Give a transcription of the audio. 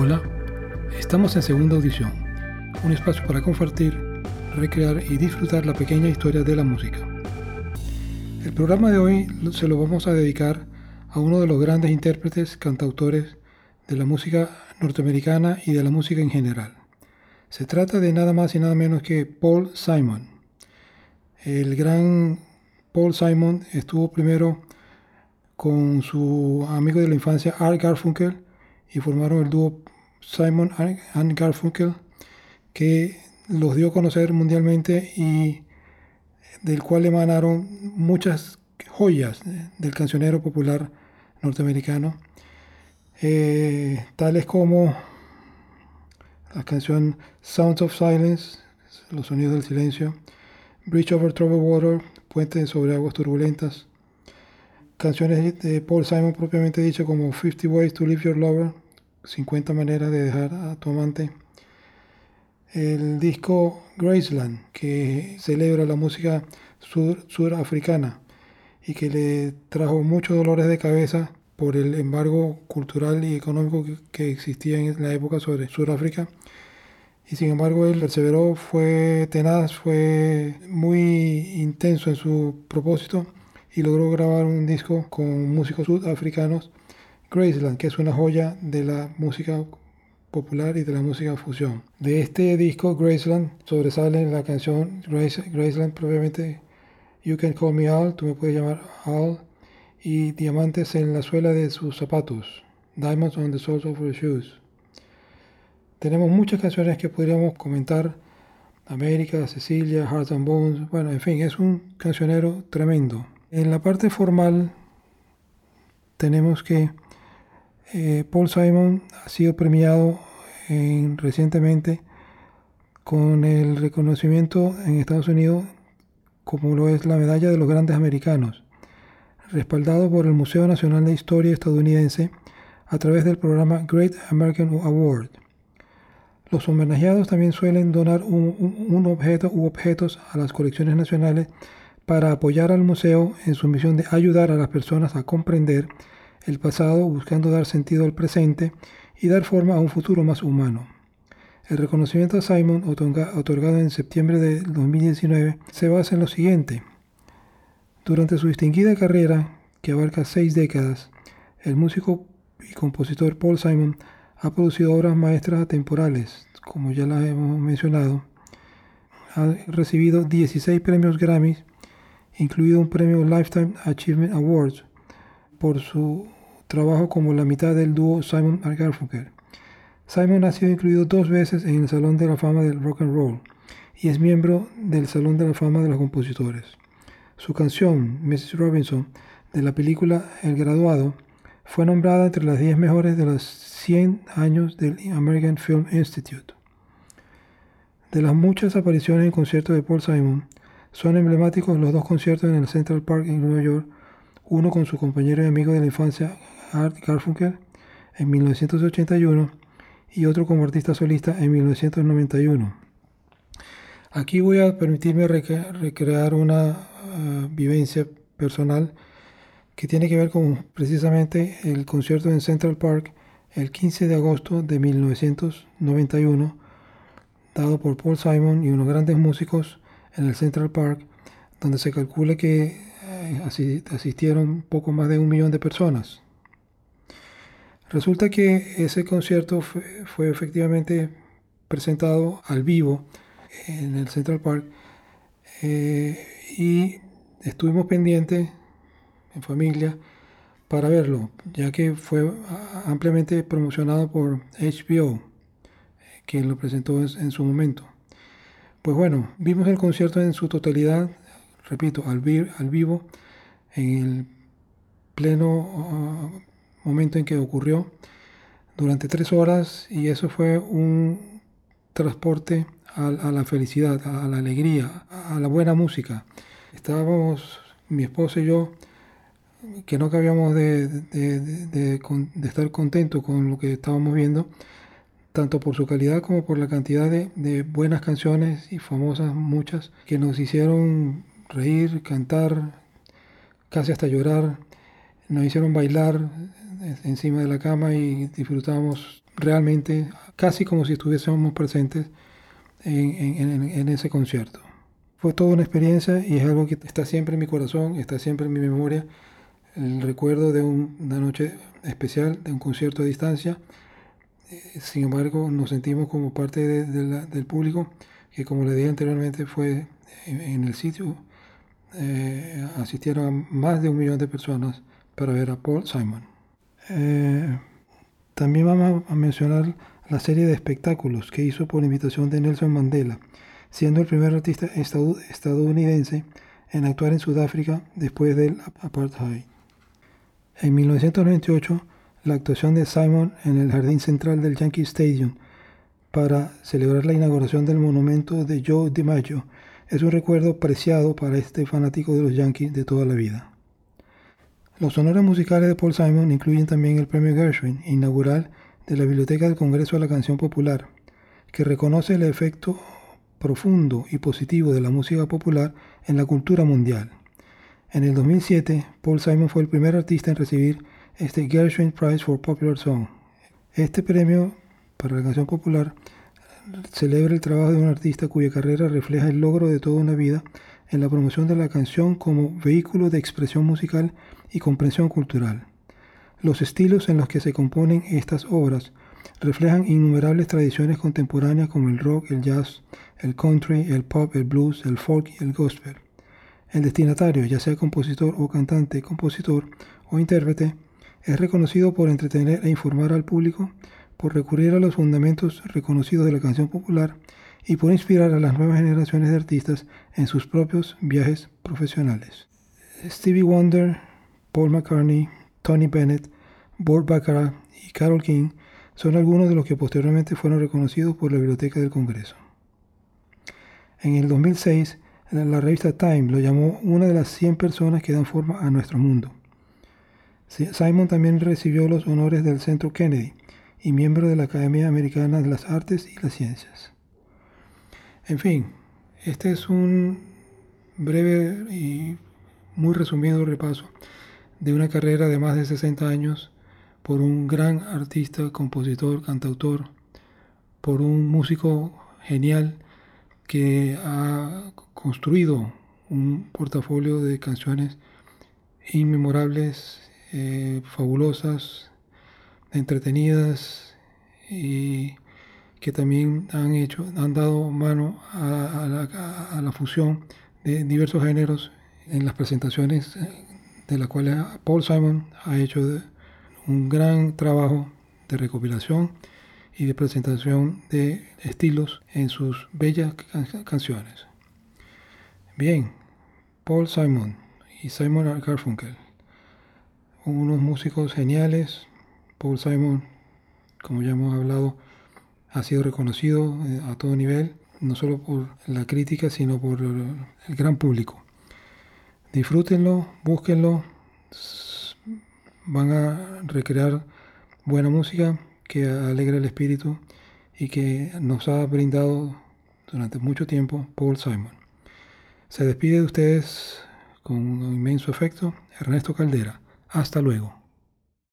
Hola, estamos en segunda audición, un espacio para compartir, recrear y disfrutar la pequeña historia de la música. El programa de hoy se lo vamos a dedicar a uno de los grandes intérpretes, cantautores de la música norteamericana y de la música en general. Se trata de nada más y nada menos que Paul Simon. El gran Paul Simon estuvo primero con su amigo de la infancia Art Garfunkel y formaron el dúo Simon and Garfunkel que los dio a conocer mundialmente y del cual emanaron muchas joyas del cancionero popular norteamericano, eh, tales como la canción Sounds of Silence, los sonidos del silencio, Bridge over Troubled Water, Puente sobre aguas turbulentas, canciones de Paul Simon propiamente dicho como 50 Ways to Leave Your Lover, 50 maneras de dejar a tu amante. El disco Graceland, que celebra la música surafricana y que le trajo muchos dolores de cabeza por el embargo cultural y económico que, existía en la época sobre Sudáfrica. Y sin embargo él perseveró, fue tenaz, fue muy intenso en su propósito y logró grabar un disco con músicos sudafricanos, Graceland, que es una joya de la música popular y de la música fusión. De este disco, Graceland, sobresale la canción Graceland, probablemente You Can Call Me Al, tú me puedes llamar Al, y Diamantes en la suela de sus zapatos, Diamonds on the Soles of Your Shoes. Tenemos muchas canciones que podríamos comentar, América, Cecilia, Hearts and Bones, bueno, en fin, es un cancionero tremendo. En la parte formal tenemos que eh, Paul Simon ha sido premiado recientemente con el reconocimiento en Estados Unidos como lo es la Medalla de los Grandes Americanos, respaldado por el Museo Nacional de Historia estadounidense a través del programa Great American Award. Los homenajeados también suelen donar un objeto u objetos a las colecciones nacionales para apoyar al museo en su misión de ayudar a las personas a comprender el pasado buscando dar sentido al presente y dar forma a un futuro más humano. El reconocimiento a Simon, otorgado en septiembre de 2019, se basa en lo siguiente. Durante su distinguida carrera, que abarca seis décadas, el músico y compositor Paul Simon ha producido obras maestras atemporales, como ya las hemos mencionado. Ha recibido 16 premios Grammy, incluido un premio Lifetime Achievement Awards, por su trabajo como la mitad del dúo Simon Garfunkel. Simon ha sido incluido dos veces en el Salón de la Fama del Rock and Roll y es miembro del Salón de la Fama de los Compositores. Su canción, Mrs. Robinson, de la película El Graduado, fue nombrada entre las 10 mejores de los 100 años del American Film Institute. De las muchas apariciones en conciertos de Paul Simon, son emblemáticos los dos conciertos en el Central Park en Nueva York, uno con su compañero y amigo de la infancia Art Garfunkel en 1981 y otro como artista solista en 1991. Aquí voy a permitirme recrear una uh, vivencia personal que tiene que ver con precisamente el concierto en Central Park el 15 de agosto de 1991, dado por Paul Simon y unos grandes músicos en el Central Park, donde se calcula que eh, asistieron poco más de un millón de personas. Resulta que ese concierto fue, efectivamente presentado al vivo en el Central Park eh, y estuvimos pendientes en familia para verlo, ya que fue ampliamente promocionado por HBO, quien lo presentó en, su momento. Pues bueno, vimos el concierto en su totalidad, repito, al, al vivo, en el pleno momento en que ocurrió durante tres horas y eso fue un transporte a, la felicidad, a la alegría, a la buena música. Estábamos, mi esposo y yo, que no cabíamos de, de, estar contentos con lo que estábamos viendo, tanto por su calidad como por la cantidad de, buenas canciones y famosas muchas que nos hicieron reír, cantar, casi hasta llorar, nos hicieron bailar, encima de la cama y disfrutábamos realmente casi como si estuviésemos presentes en, ese concierto. Fue toda una experiencia y es algo que está siempre en mi corazón, está siempre en mi memoria, el recuerdo de una noche especial, de un concierto a distancia. Eh, sin embargo, nos sentimos como parte del público, que como le dije anteriormente fue en, el sitio, eh, asistieron más de un millón de personas para ver a Paul Simon. Eh, también vamos a mencionar la serie de espectáculos que hizo por invitación de Nelson Mandela, siendo el primer artista estadounidense en actuar en Sudáfrica después del apartheid. En 1998, la actuación de Simon en el jardín central del Yankee Stadium para celebrar la inauguración del monumento de Joe DiMaggio es un recuerdo preciado para este fanático de los Yankees de toda la vida. Los honores musicales de Paul Simon incluyen también el premio Gershwin, inaugural de la Biblioteca del Congreso de la Canción Popular, que reconoce el efecto profundo y positivo de la música popular en la cultura mundial. En el 2007, Paul Simon fue el primer artista en recibir este Gershwin Prize for Popular Song. Este premio para la canción popular celebra el trabajo de un artista cuya carrera refleja el logro de toda una vida en la promoción de la canción como vehículo de expresión musical y comprensión cultural. Los estilos en los que se componen estas obras reflejan innumerables tradiciones contemporáneas como el rock, el jazz, el country, el pop, el blues, el folk y el gospel. El destinatario, ya sea compositor o cantante, compositor o intérprete, es reconocido por entretener e informar al público, por recurrir a los fundamentos reconocidos de la canción popular y por inspirar a las nuevas generaciones de artistas en sus propios viajes profesionales. Stevie Wonder, Paul McCartney, Tony Bennett, Burt Bacharach y Carol King son algunos de los que posteriormente fueron reconocidos por la Biblioteca del Congreso. En el 2006, la revista Time lo llamó una de las 100 personas que dan forma a nuestro mundo. Simon también recibió los honores del Centro Kennedy y miembro de la Academia Americana de las Artes y las Ciencias. En fin, este es un breve y muy resumido repaso de una carrera de más de 60 años por un gran artista, compositor, cantautor, por un músico genial que ha construido un portafolio de canciones inmemorables, eh, fabulosas, entretenidas y que también han hecho, han dado mano a, la, fusión de diversos géneros en las presentaciones de las cuales Paul Simon ha hecho un gran trabajo de recopilación y de presentación de estilos en sus bellas canciones. Bien, Paul Simon y Simon Garfunkel, unos músicos geniales. Paul Simon, como ya hemos hablado, ha sido reconocido eh, a todo nivel, no solo por la crítica, sino por el gran público. Disfrútenlo, búsquenlo, van a recrear buena música que alegra el espíritu y que nos ha brindado durante mucho tiempo Paul Simon. Se despide de ustedes con un inmenso efecto Ernesto Caldera. Hasta luego.